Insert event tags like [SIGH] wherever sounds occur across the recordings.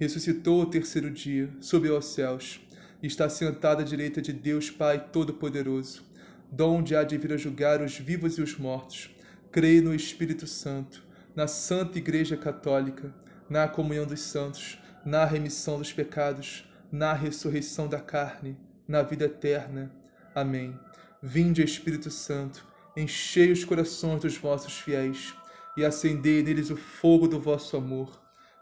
ressuscitou ao terceiro dia, subiu aos céus, e está sentado à direita de Deus Pai Todo-Poderoso, donde há de vir a julgar os vivos e os mortos. Creio no Espírito Santo, na Santa Igreja Católica, na comunhão dos santos, na remissão dos pecados, na ressurreição da carne, na vida eterna. Amém. Vinde, Espírito Santo, enchei os corações dos vossos fiéis e acendei neles o fogo do vosso amor.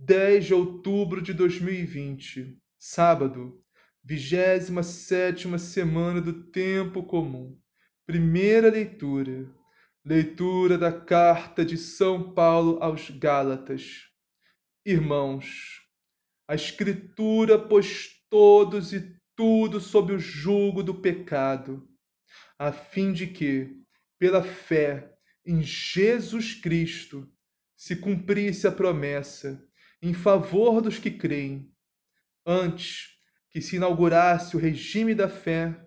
10 de outubro de 2020, sábado, 27 semana do Tempo Comum. Primeira leitura. Leitura da carta de São Paulo aos Gálatas. Irmãos, a Escritura pôs todos e tudo sob o jugo do pecado, a fim de que, pela fé em Jesus Cristo, se cumprisse a promessa em favor dos que creem. Antes que se inaugurasse o regime da fé,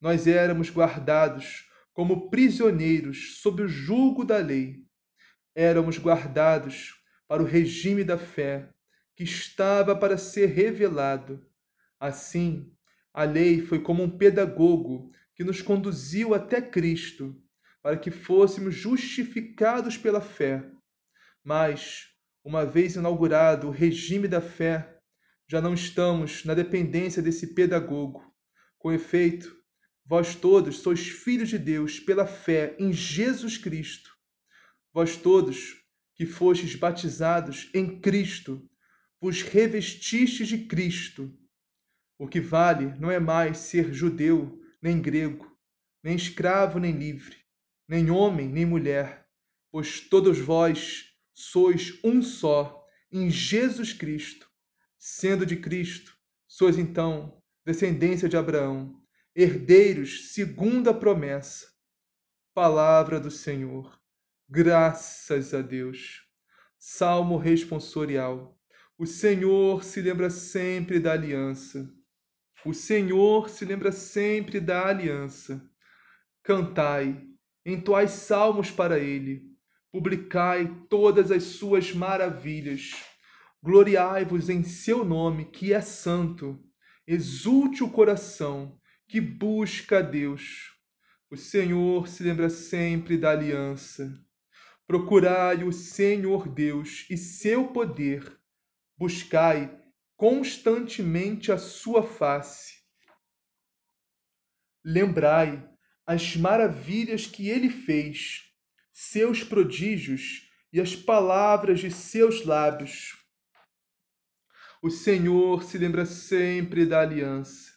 nós éramos guardados como prisioneiros sob o jugo da lei. Éramos guardados para o regime da fé que estava para ser revelado. Assim, a lei foi como um pedagogo que nos conduziu até Cristo, para que fôssemos justificados pela fé. Mas uma vez inaugurado o regime da fé, já não estamos na dependência desse pedagogo. Com efeito, vós todos sois filhos de Deus pela fé em Jesus Cristo. Vós todos que fostes batizados em Cristo, vos revestistes de Cristo. O que vale não é mais ser judeu, nem grego, nem escravo, nem livre, nem homem, nem mulher, pois todos vós sois um só em Jesus Cristo. Sendo de Cristo, sois então descendência de Abraão, herdeiros segundo a promessa. Palavra do Senhor. Graças a Deus. Salmo responsorial. O Senhor se lembra sempre da aliança. O Senhor se lembra sempre da aliança. Cantai, entoai salmos para ele publicai todas as suas maravilhas. Gloriai-vos em seu nome, que é santo. Exulte o coração que busca a Deus. O Senhor se lembra sempre da aliança. Procurai o Senhor Deus e seu poder. Buscai constantemente a sua face. Lembrai as maravilhas que ele fez seus prodígios e as palavras de seus lábios. O Senhor se lembra sempre da aliança.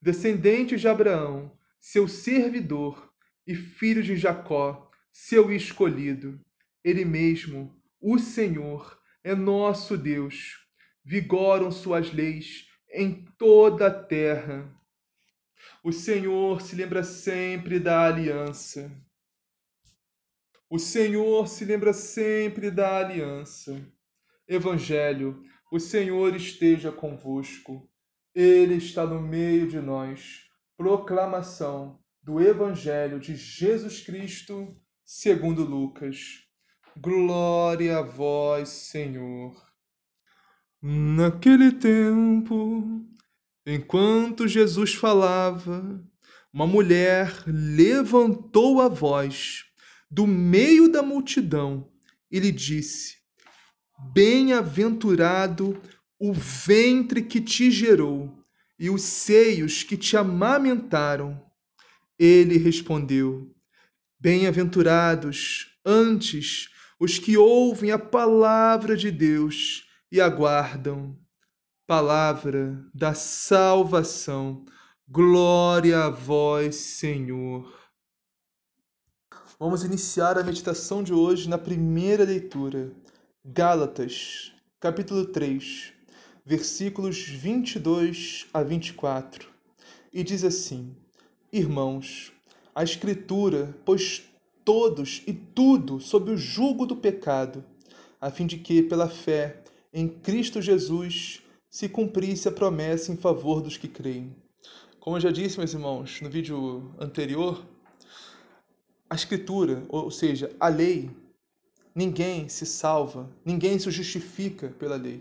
Descendente de Abraão, seu servidor, e filho de Jacó, seu escolhido. Ele mesmo, o Senhor, é nosso Deus. Vigoram suas leis em toda a terra. O Senhor se lembra sempre da aliança. O Senhor se lembra sempre da aliança. Evangelho, o Senhor esteja convosco. Ele está no meio de nós. Proclamação do Evangelho de Jesus Cristo, segundo Lucas. Glória a vós, Senhor. Naquele tempo, enquanto Jesus falava, uma mulher levantou a voz do meio da multidão e lhe disse: Bem-aventurado o ventre que te gerou e os seios que te amamentaram? Ele respondeu: Bem-aventurados antes os que ouvem a palavra de Deus e aguardam. Palavra da salvação. Glória a vós, Senhor. Vamos iniciar a meditação de hoje na primeira leitura. Gálatas, capítulo 3, versículos 22 a 24. E diz assim: Irmãos, a Escritura pôs todos e tudo sob o jugo do pecado, a fim de que, pela fé em Cristo Jesus, se cumprisse a promessa em favor dos que creem. Como eu já disse, meus irmãos, no vídeo anterior, a Escritura, ou seja, a lei, ninguém se salva, ninguém se justifica pela lei.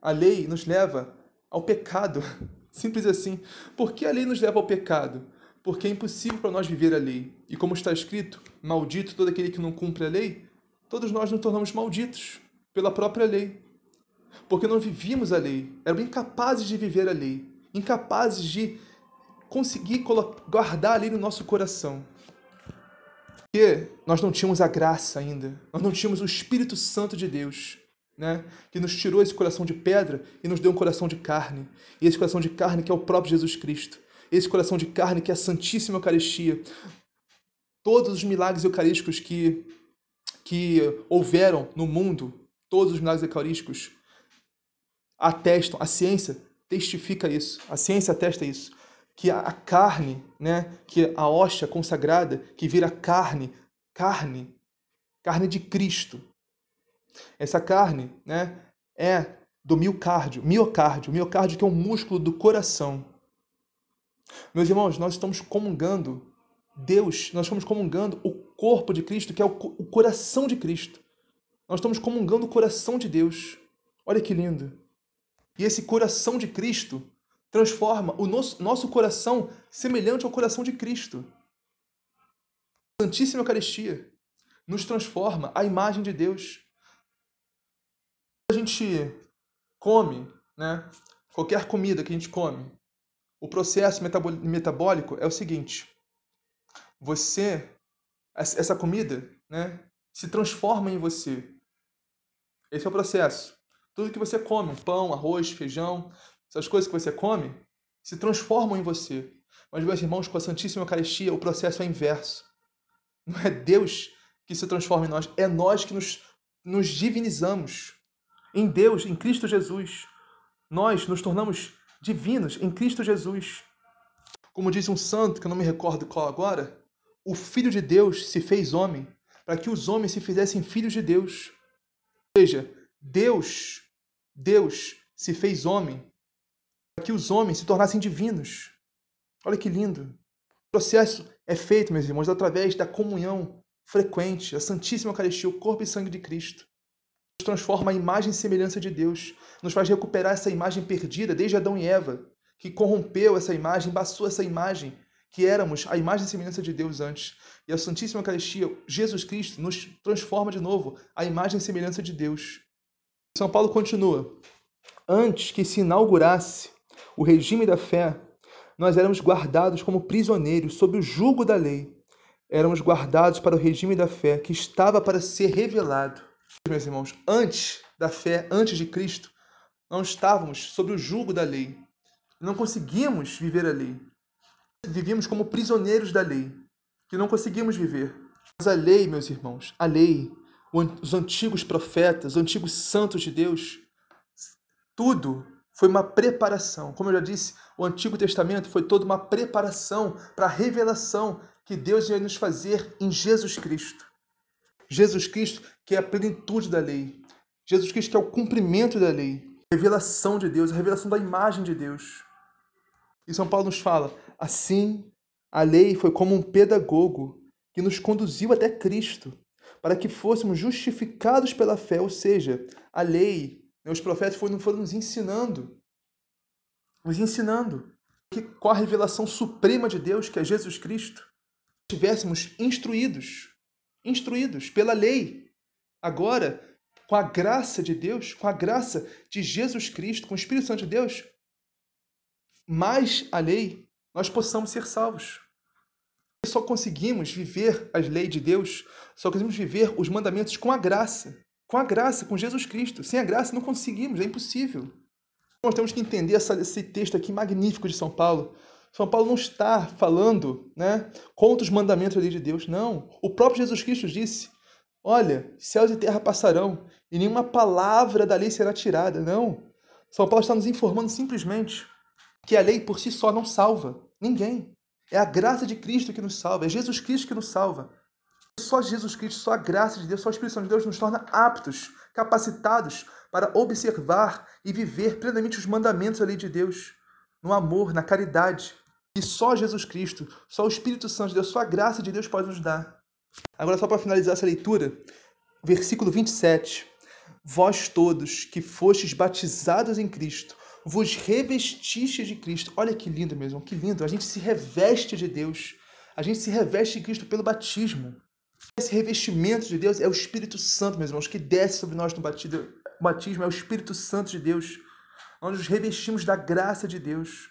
A lei nos leva ao pecado, [LAUGHS] simples assim. Por que a lei nos leva ao pecado? porque é impossível para nós viver a lei. E como está escrito, maldito todo aquele que não cumpre a lei, todos nós nos tornamos malditos pela própria lei. Porque não vivíamos a lei, éramos incapazes de viver a lei, incapazes de conseguir guardar a lei no nosso coração. Porque nós não tínhamos a graça ainda, nós não tínhamos o Espírito Santo de Deus, né? que nos tirou esse coração de pedra e nos deu um coração de carne. E esse coração de carne que é o próprio Jesus Cristo. Esse coração de carne que é a Santíssima Eucaristia, todos os milagres eucarísticos que, que houveram no mundo, todos os milagres eucarísticos atestam, a ciência testifica isso, a ciência atesta isso, que a carne, né, que a hóstia consagrada, que vira carne, carne, carne de Cristo. Essa carne, né, é do miocárdio, miocárdio, miocárdio que é um músculo do coração. Meus irmãos, nós estamos comungando Deus, nós estamos comungando o corpo de Cristo, que é o, o coração de Cristo. Nós estamos comungando o coração de Deus. Olha que lindo. E esse coração de Cristo transforma o nosso, nosso coração semelhante ao coração de Cristo. Santíssima Eucaristia nos transforma à imagem de Deus. A gente come, né? Qualquer comida que a gente come, o processo metabólico é o seguinte: você, essa comida, né, se transforma em você. Esse é o processo. Tudo que você come, pão, arroz, feijão, essas coisas que você come, se transformam em você. Mas, meus irmãos, com a Santíssima Eucaristia, o processo é inverso. Não é Deus que se transforma em nós, é nós que nos, nos divinizamos. Em Deus, em Cristo Jesus, nós nos tornamos divinos em Cristo Jesus. Como diz um santo, que eu não me recordo qual agora, o Filho de Deus se fez homem para que os homens se fizessem filhos de Deus. Ou seja, Deus, Deus se fez homem que os homens se tornassem divinos. Olha que lindo. O processo é feito, meus irmãos, através da comunhão frequente, a Santíssima Eucaristia, o corpo e sangue de Cristo nos transforma a imagem e semelhança de Deus, nos faz recuperar essa imagem perdida desde Adão e Eva, que corrompeu essa imagem, passou essa imagem que éramos a imagem e semelhança de Deus antes. E a Santíssima Eucaristia, Jesus Cristo, nos transforma de novo a imagem e semelhança de Deus. São Paulo continua: Antes que se inaugurasse o regime da fé, nós éramos guardados como prisioneiros sob o jugo da lei. Éramos guardados para o regime da fé que estava para ser revelado meus irmãos, antes da fé, antes de Cristo, não estávamos sob o jugo da lei. Não conseguíamos viver a lei. Vivíamos como prisioneiros da lei, que não conseguimos viver. Mas a lei, meus irmãos, a lei, os antigos profetas, os antigos santos de Deus, tudo foi uma preparação. Como eu já disse, o Antigo Testamento foi toda uma preparação para a revelação que Deus ia nos fazer em Jesus Cristo. Jesus Cristo, que é a plenitude da lei. Jesus Cristo, que é o cumprimento da lei. A revelação de Deus, a revelação da imagem de Deus. E São Paulo nos fala: assim, a lei foi como um pedagogo que nos conduziu até Cristo, para que fôssemos justificados pela fé. Ou seja, a lei, os profetas foram, foram nos ensinando, nos ensinando que com a revelação suprema de Deus, que é Jesus Cristo, estivéssemos instruídos instruídos pela lei. Agora, com a graça de Deus, com a graça de Jesus Cristo, com o Espírito Santo de Deus, mais a lei, nós possamos ser salvos. Só conseguimos viver as leis de Deus, só conseguimos viver os mandamentos com a graça. Com a graça, com Jesus Cristo. Sem a graça não conseguimos, é impossível. Nós temos que entender essa, esse texto aqui magnífico de São Paulo. São Paulo não está falando né, contra os mandamentos da lei de Deus, não. O próprio Jesus Cristo disse: Olha, céus e terra passarão, e nenhuma palavra da lei será tirada. Não. São Paulo está nos informando simplesmente que a lei por si só não salva ninguém. É a graça de Cristo que nos salva, é Jesus Cristo que nos salva. Só Jesus Cristo, só a graça de Deus, só a Espírito Santo de Deus nos torna aptos, capacitados para observar e viver plenamente os mandamentos da lei de Deus, no amor, na caridade. E só Jesus Cristo, só o Espírito Santo de Deus, só a graça de Deus pode nos dar. Agora, só para finalizar essa leitura, versículo 27. Vós todos que fostes batizados em Cristo, vos revestistes de Cristo. Olha que lindo mesmo, que lindo. A gente se reveste de Deus. A gente se reveste de Cristo pelo batismo. Esse revestimento de Deus é o Espírito Santo, meus irmãos, que desce sobre nós no batismo. É o Espírito Santo de Deus. Nós nos revestimos da graça de Deus.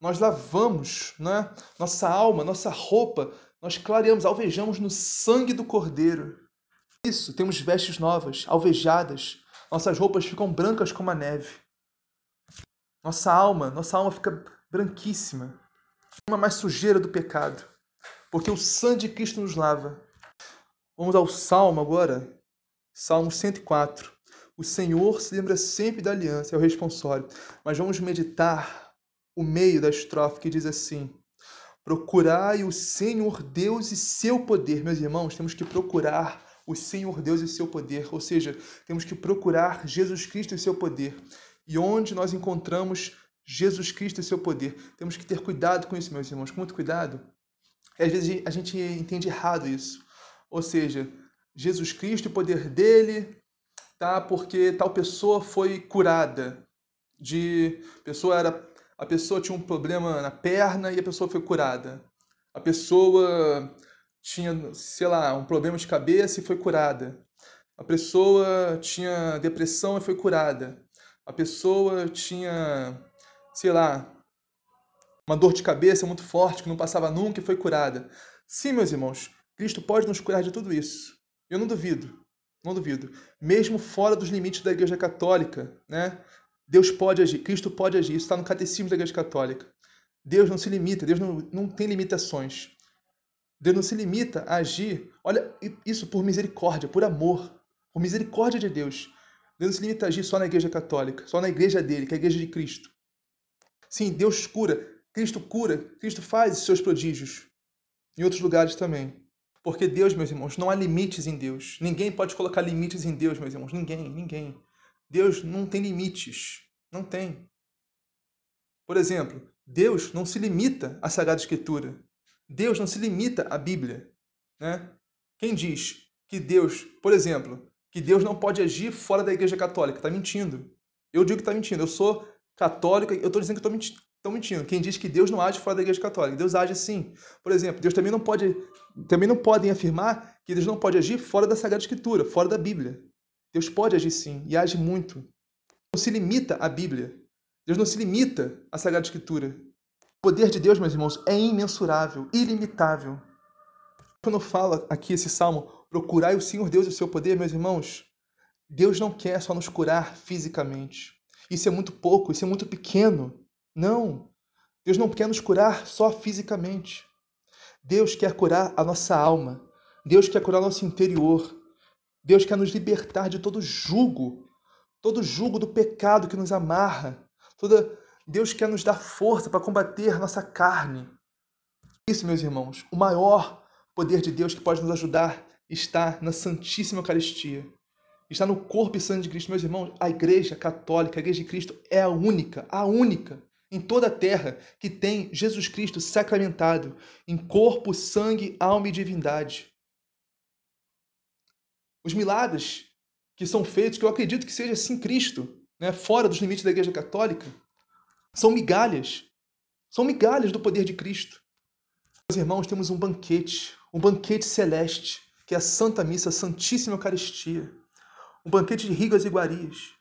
Nós lavamos né? nossa alma, nossa roupa, nós clareamos, alvejamos no sangue do Cordeiro. Isso, temos vestes novas, alvejadas. Nossas roupas ficam brancas como a neve. Nossa alma, nossa alma fica branquíssima. Uma mais sujeira do pecado. Porque o sangue de Cristo nos lava. Vamos ao Salmo agora. Salmo 104. O Senhor se lembra sempre da aliança, é o responsório. Mas vamos meditar o meio da estrofe que diz assim: Procurai o Senhor Deus e seu poder. Meus irmãos, temos que procurar o Senhor Deus e seu poder, ou seja, temos que procurar Jesus Cristo e seu poder. E onde nós encontramos Jesus Cristo e seu poder? Temos que ter cuidado com isso, meus irmãos, muito cuidado. Às vezes a gente entende errado isso. Ou seja, Jesus Cristo o poder dele, tá? Porque tal pessoa foi curada de pessoa era a pessoa tinha um problema na perna e a pessoa foi curada. A pessoa tinha, sei lá, um problema de cabeça e foi curada. A pessoa tinha depressão e foi curada a pessoa tinha, sei lá, uma dor de cabeça muito forte que não passava nunca e foi curada. Sim, meus irmãos, Cristo pode nos curar de tudo isso. Eu não duvido, não duvido. Mesmo fora dos limites da Igreja Católica, né? Deus pode agir, Cristo pode agir. Isso está no Catecismo da Igreja Católica. Deus não se limita, Deus não, não tem limitações. Deus não se limita a agir, olha, isso por misericórdia, por amor, por misericórdia de Deus. Deus não se limita a agir só na igreja católica, só na igreja dele, que é a igreja de Cristo. Sim, Deus cura, Cristo cura, Cristo faz seus prodígios. Em outros lugares também. Porque Deus, meus irmãos, não há limites em Deus. Ninguém pode colocar limites em Deus, meus irmãos. Ninguém, ninguém. Deus não tem limites. Não tem. Por exemplo, Deus não se limita à Sagrada Escritura. Deus não se limita à Bíblia. Né? Quem diz que Deus, por exemplo, que Deus não pode agir fora da Igreja Católica. Está mentindo. Eu digo que está mentindo. Eu sou católico, eu estou dizendo que estou mentindo. Quem diz que Deus não age fora da Igreja Católica? Deus age sim. Por exemplo, Deus também não pode, também não podem afirmar que Deus não pode agir fora da Sagrada Escritura, fora da Bíblia. Deus pode agir sim e age muito. Não se limita à Bíblia. Deus não se limita à Sagrada Escritura. O poder de Deus, meus irmãos, é imensurável, ilimitável. Quando fala aqui esse salmo, procurai o Senhor Deus e o seu poder, meus irmãos, Deus não quer só nos curar fisicamente. Isso é muito pouco, isso é muito pequeno. Não. Deus não quer nos curar só fisicamente. Deus quer curar a nossa alma. Deus quer curar nosso interior. Deus quer nos libertar de todo jugo, todo jugo do pecado que nos amarra. Toda Deus quer nos dar força para combater nossa carne. Isso, meus irmãos, o maior poder de Deus que pode nos ajudar está na Santíssima Eucaristia. Está no corpo e sangue de Cristo. Meus irmãos, a Igreja Católica, a Igreja de Cristo, é a única, a única em toda a terra que tem Jesus Cristo sacramentado em corpo, sangue, alma e divindade. Os milagres que são feitos, que eu acredito que seja assim Cristo, né, fora dos limites da Igreja Católica, são migalhas. São migalhas do poder de Cristo. Meus irmãos, temos um banquete, um banquete celeste, que é a Santa Missa, a Santíssima Eucaristia. Um banquete de rigas e iguarias.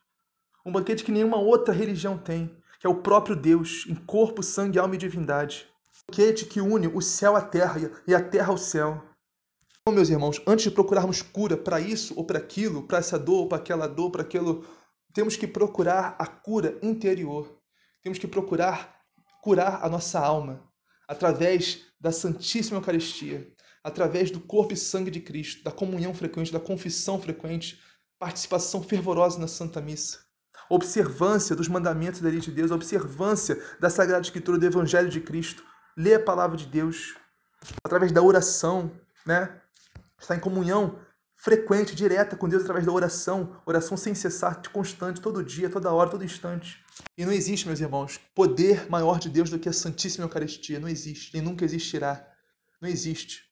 Um banquete que nenhuma outra religião tem, que é o próprio Deus, em corpo, sangue, alma e divindade. Banquete que une o céu à terra e a terra ao céu. Então, meus irmãos, antes de procurarmos cura para isso ou para aquilo, para essa dor ou para aquela dor, para aquilo, temos que procurar a cura interior. Temos que procurar curar a nossa alma através da Santíssima Eucaristia, através do corpo e sangue de Cristo, da comunhão frequente, da confissão frequente, participação fervorosa na Santa Missa, observância dos mandamentos da lei de Deus, observância da Sagrada Escritura do Evangelho de Cristo, ler a palavra de Deus, através da oração, né? Estar em comunhão frequente, direta com Deus através da oração, oração sem cessar, constante, todo dia, toda hora, todo instante. E não existe, meus irmãos, poder maior de Deus do que a Santíssima Eucaristia. Não existe e nunca existirá. Não existe.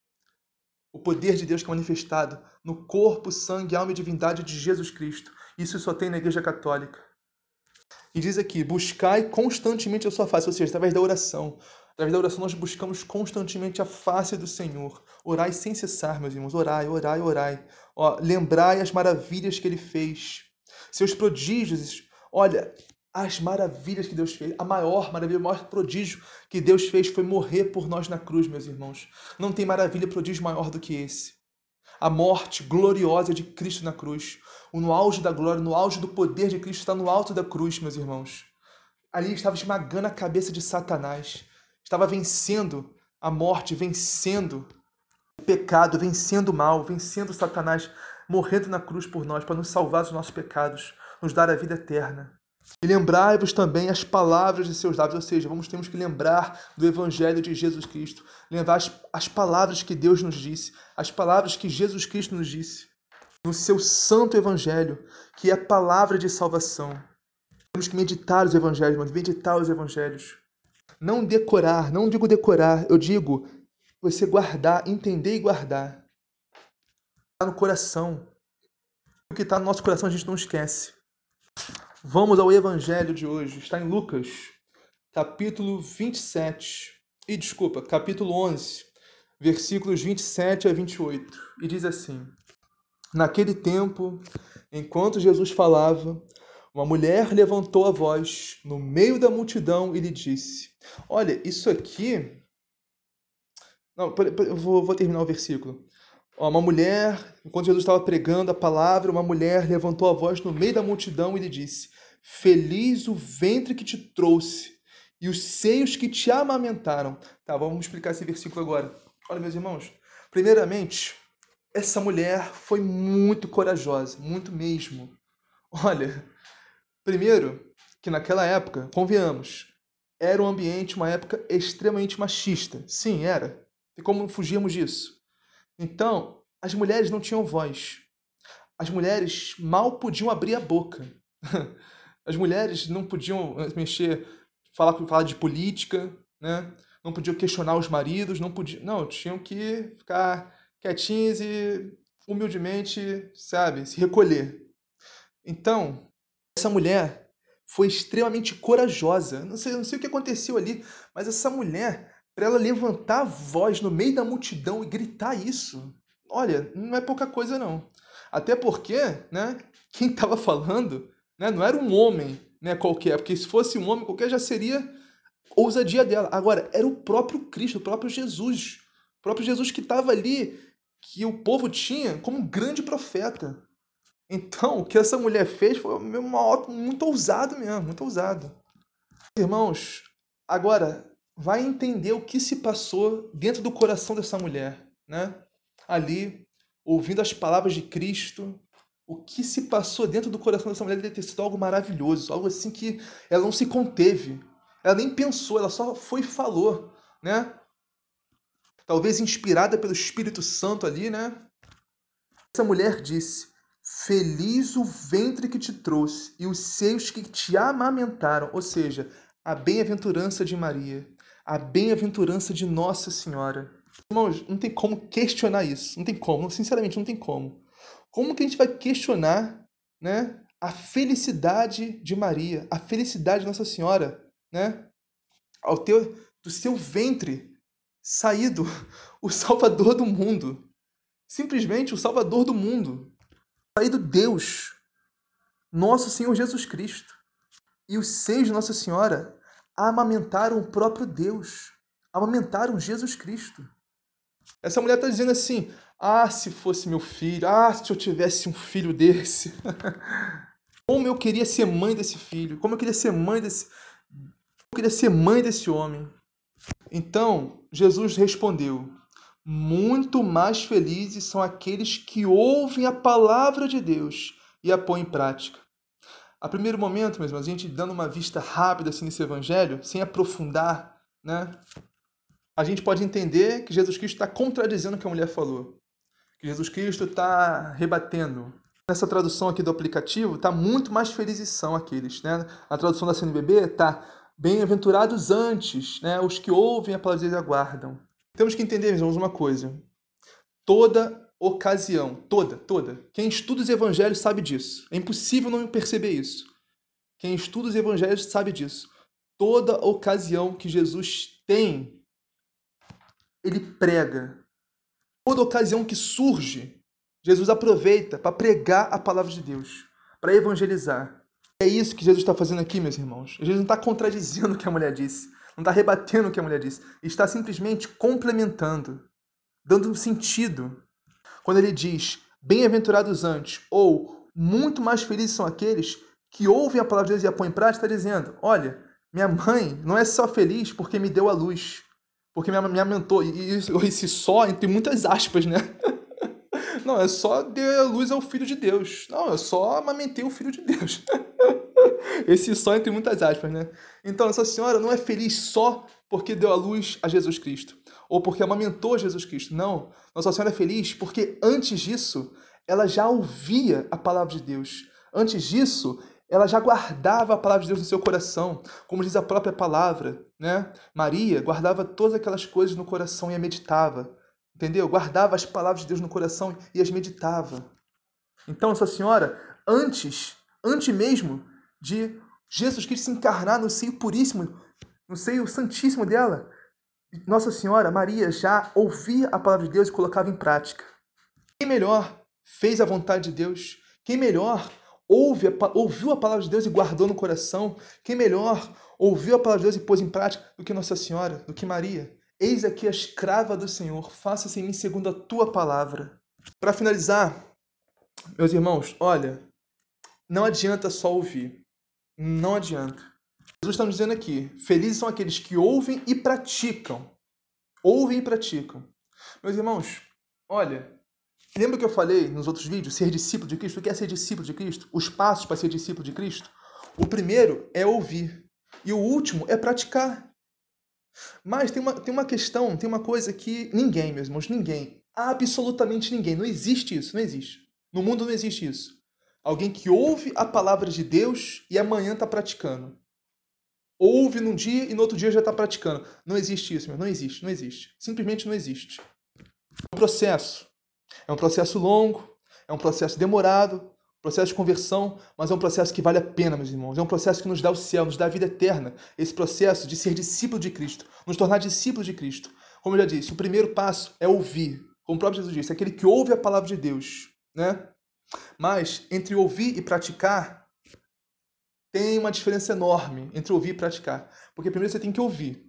O poder de Deus que é manifestado no corpo, sangue, alma e divindade de Jesus Cristo. Isso só tem na Igreja Católica. E diz aqui: buscai constantemente a sua face, ou seja, através da oração. Através da oração nós buscamos constantemente a face do Senhor. Orai sem cessar, meus irmãos. Orai, orai, orai. Ó, lembrai as maravilhas que ele fez. Seus prodígios. Olha, as maravilhas que Deus fez. A maior maravilha, o maior prodígio que Deus fez foi morrer por nós na cruz, meus irmãos. Não tem maravilha, prodígio maior do que esse. A morte gloriosa de Cristo na cruz. No auge da glória, no auge do poder de Cristo, está no alto da cruz, meus irmãos. Ali estava esmagando a cabeça de Satanás. Estava vencendo a morte, vencendo o pecado, vencendo o mal, vencendo Satanás, morrendo na cruz por nós, para nos salvar dos nossos pecados, nos dar a vida eterna. E lembrai-vos também as palavras de seus lábios, ou seja, vamos temos que lembrar do Evangelho de Jesus Cristo, lembrar as, as palavras que Deus nos disse, as palavras que Jesus Cristo nos disse, no seu santo Evangelho, que é a palavra de salvação. Temos que meditar os Evangelhos, mas meditar os Evangelhos. Não decorar, não digo decorar, eu digo você guardar, entender e guardar. Está no coração. O que está no nosso coração a gente não esquece. Vamos ao evangelho de hoje. Está em Lucas, capítulo 27. E desculpa, capítulo 11, versículos 27 a 28. E diz assim: Naquele tempo, enquanto Jesus falava, uma mulher levantou a voz no meio da multidão e lhe disse: Olha, isso aqui. Não, eu vou, vou terminar o versículo. Uma mulher, enquanto Jesus estava pregando a palavra, uma mulher levantou a voz no meio da multidão e lhe disse: Feliz o ventre que te trouxe e os seios que te amamentaram. Tá, vamos explicar esse versículo agora. Olha, meus irmãos, primeiramente, essa mulher foi muito corajosa, muito mesmo. Olha, primeiro, que naquela época, convenhamos, era um ambiente, uma época extremamente machista. Sim, era. E como fugirmos disso? Então, as mulheres não tinham voz. As mulheres mal podiam abrir a boca. [LAUGHS] As mulheres não podiam mexer, falar, falar de política, né? não podiam questionar os maridos, não podiam, não, tinham que ficar quietinhas e humildemente, sabe, se recolher. Então, essa mulher foi extremamente corajosa. Não sei, não sei o que aconteceu ali, mas essa mulher para ela levantar a voz no meio da multidão e gritar isso. Olha, não é pouca coisa não. Até porque, né, quem estava falando, né, não era um homem, né, qualquer, porque se fosse um homem qualquer já seria ousadia dela. Agora, era o próprio Cristo, o próprio Jesus. O próprio Jesus que estava ali, que o povo tinha como um grande profeta. Então, o que essa mulher fez foi uma, muito ousado mesmo, muito ousado. Irmãos, agora, vai entender o que se passou dentro do coração dessa mulher, né? Ali, ouvindo as palavras de Cristo, o que se passou dentro do coração dessa mulher deve ter sido algo maravilhoso, algo assim que ela não se conteve, ela nem pensou, ela só foi e falou, né? Talvez inspirada pelo Espírito Santo ali, né? Essa mulher disse: Feliz o ventre que te trouxe e os seios que te amamentaram, ou seja, a bem-aventurança de Maria a bem-aventurança de Nossa Senhora. Irmãos, não tem como questionar isso. Não tem como, sinceramente, não tem como. Como que a gente vai questionar né, a felicidade de Maria, a felicidade de Nossa Senhora, né? Ao ter do seu ventre saído [LAUGHS] o Salvador do mundo. Simplesmente o Salvador do mundo. Saído Deus, nosso Senhor Jesus Cristo. e os seios de Nossa Senhora amamentaram o próprio Deus, amamentaram Jesus Cristo. Essa mulher está dizendo assim: ah, se fosse meu filho, ah, se eu tivesse um filho desse. [LAUGHS] Como eu queria ser mãe desse filho, como eu queria ser mãe desse. Eu queria ser mãe desse homem. Então, Jesus respondeu: Muito mais felizes são aqueles que ouvem a palavra de Deus e a põem em prática. A primeiro momento, mesmo, a gente dando uma vista rápida assim nesse evangelho, sem aprofundar, né? A gente pode entender que Jesus Cristo está contradizendo o que a mulher falou. Que Jesus Cristo está rebatendo. Nessa tradução aqui do aplicativo, está muito mais felizes são aqueles, né? A tradução da CNBB está bem-aventurados antes, né? Os que ouvem a palavra e aguardam. Temos que entender, irmãos, uma coisa. Toda ocasião, toda, toda. Quem estuda os evangelhos sabe disso. É impossível não perceber isso. Quem estuda os evangelhos sabe disso. Toda ocasião que Jesus tem, ele prega. Toda ocasião que surge, Jesus aproveita para pregar a palavra de Deus, para evangelizar. É isso que Jesus está fazendo aqui, meus irmãos. Jesus não está contradizendo o que a mulher disse, não está rebatendo o que a mulher disse, está simplesmente complementando, dando um sentido quando ele diz bem-aventurados antes ou muito mais felizes são aqueles que ouvem a palavra de Deus e a põem em prática, está dizendo: olha, minha mãe não é só feliz porque me deu a luz, porque me, me amentou. E esse só, entre muitas aspas, né? [LAUGHS] Não, é só deu a luz ao Filho de Deus. Não, eu só amamentei o Filho de Deus. [LAUGHS] Esse só entre muitas aspas, né? Então, essa senhora não é feliz só porque deu a luz a Jesus Cristo ou porque amamentou Jesus Cristo. Não. Nossa Senhora é feliz porque antes disso ela já ouvia a palavra de Deus. Antes disso, ela já guardava a palavra de Deus no seu coração, como diz a própria palavra, né? Maria guardava todas aquelas coisas no coração e a meditava. Entendeu? Guardava as palavras de Deus no coração e as meditava. Então, essa senhora, antes, antes mesmo de Jesus Cristo se encarnar no seio puríssimo, no seio santíssimo dela, nossa Senhora, Maria, já ouvia a palavra de Deus e colocava em prática. Quem melhor fez a vontade de Deus? Quem melhor ouve a, ouviu a palavra de Deus e guardou no coração? Quem melhor ouviu a palavra de Deus e pôs em prática do que Nossa Senhora, do que Maria? Eis aqui a escrava do Senhor, faça-se em mim segundo a tua palavra. Para finalizar, meus irmãos, olha, não adianta só ouvir. Não adianta. Jesus está dizendo aqui: felizes são aqueles que ouvem e praticam. Ouvem e praticam. Meus irmãos, olha, lembra que eu falei nos outros vídeos, ser discípulo de Cristo? O que é ser discípulo de Cristo? Os passos para ser discípulo de Cristo? O primeiro é ouvir. E o último é praticar. Mas tem uma, tem uma questão, tem uma coisa que ninguém, meus irmãos, ninguém, absolutamente ninguém, não existe isso, não existe. No mundo não existe isso. Alguém que ouve a palavra de Deus e amanhã está praticando ouve num dia e no outro dia já está praticando. Não existe isso, meu. Não existe, não existe. Simplesmente não existe. É um processo. É um processo longo, é um processo demorado, processo de conversão, mas é um processo que vale a pena, meus irmãos. É um processo que nos dá o céu, nos dá a vida eterna. Esse processo de ser discípulo de Cristo, nos tornar discípulos de Cristo. Como eu já disse, o primeiro passo é ouvir. Como o próprio Jesus disse, aquele que ouve a palavra de Deus, né? Mas entre ouvir e praticar, tem uma diferença enorme entre ouvir e praticar. Porque primeiro você tem que ouvir.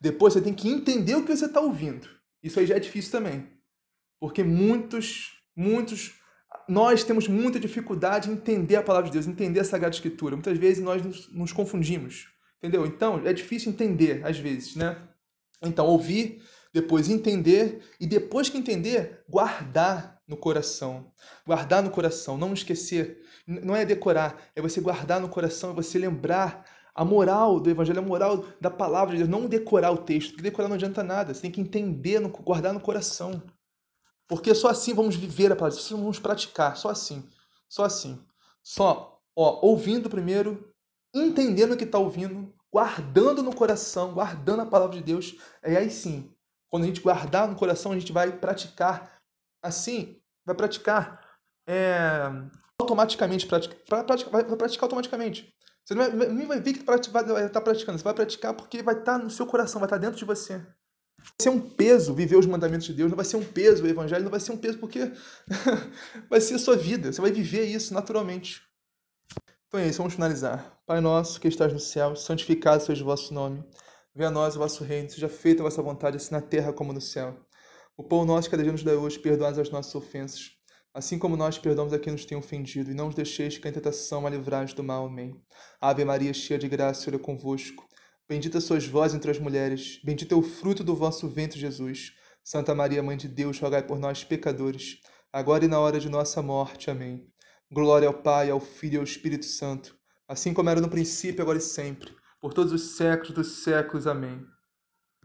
Depois você tem que entender o que você está ouvindo. Isso aí já é difícil também. Porque muitos, muitos, nós temos muita dificuldade em entender a palavra de Deus, entender a Sagrada Escritura. Muitas vezes nós nos, nos confundimos. Entendeu? Então, é difícil entender, às vezes, né? Então, ouvir, depois entender e depois que entender, guardar no coração. Guardar no coração, não esquecer. Não é decorar, é você guardar no coração, é você lembrar a moral do evangelho, a moral da palavra de Deus, não decorar o texto, porque decorar não adianta nada, você tem que entender, guardar no coração. Porque só assim vamos viver a palavra, só assim vamos praticar, só assim, só assim. Só, ó, ouvindo primeiro, entendendo o que está ouvindo, guardando no coração, guardando a palavra de Deus, e aí sim, quando a gente guardar no coração, a gente vai praticar assim, vai praticar é, automaticamente, pratica, pratica, vai, vai, praticar automaticamente. Você não vai, nem vai ver que vai estar tá praticando, você vai praticar porque vai estar tá no seu coração, vai estar tá dentro de você. Vai ser um peso viver os mandamentos de Deus, não vai ser um peso o evangelho, não vai ser um peso porque [LAUGHS] vai ser a sua vida, você vai viver isso naturalmente. Então é isso, vamos finalizar. Pai nosso que estás no céu, santificado seja o vosso nome. Venha a nós o vosso reino, seja feita a vossa vontade, assim na terra como no céu. O pão nosso que nos dá hoje, perdoai as nossas ofensas, assim como nós perdoamos a quem nos tem ofendido, e não nos deixeis cair em tentação, mas livrai do mal. Amém. Ave Maria, cheia de graça, o é convosco. Bendita sois vós entre as mulheres, bendito é o fruto do vosso ventre, Jesus. Santa Maria, Mãe de Deus, rogai por nós, pecadores, agora e na hora de nossa morte. Amém. Glória ao Pai, ao Filho e ao Espírito Santo assim como era no princípio, agora e sempre, por todos os séculos dos séculos. Amém.